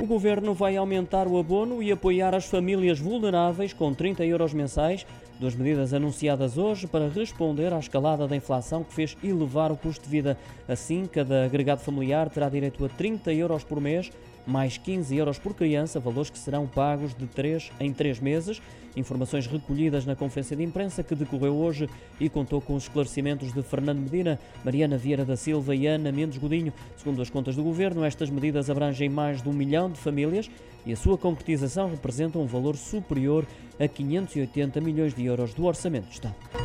O governo vai aumentar o abono e apoiar as famílias vulneráveis com 30 euros mensais, duas medidas anunciadas hoje para responder à escalada da inflação que fez elevar o custo de vida. Assim, cada agregado familiar terá direito a 30 euros por mês mais 15 euros por criança, valores que serão pagos de 3 em 3 meses. Informações recolhidas na conferência de imprensa que decorreu hoje e contou com os esclarecimentos de Fernando Medina, Mariana Vieira da Silva e Ana Mendes Godinho. Segundo as contas do governo, estas medidas abrangem mais de um milhão de famílias e a sua concretização representa um valor superior a 580 milhões de euros do Orçamento do Estado.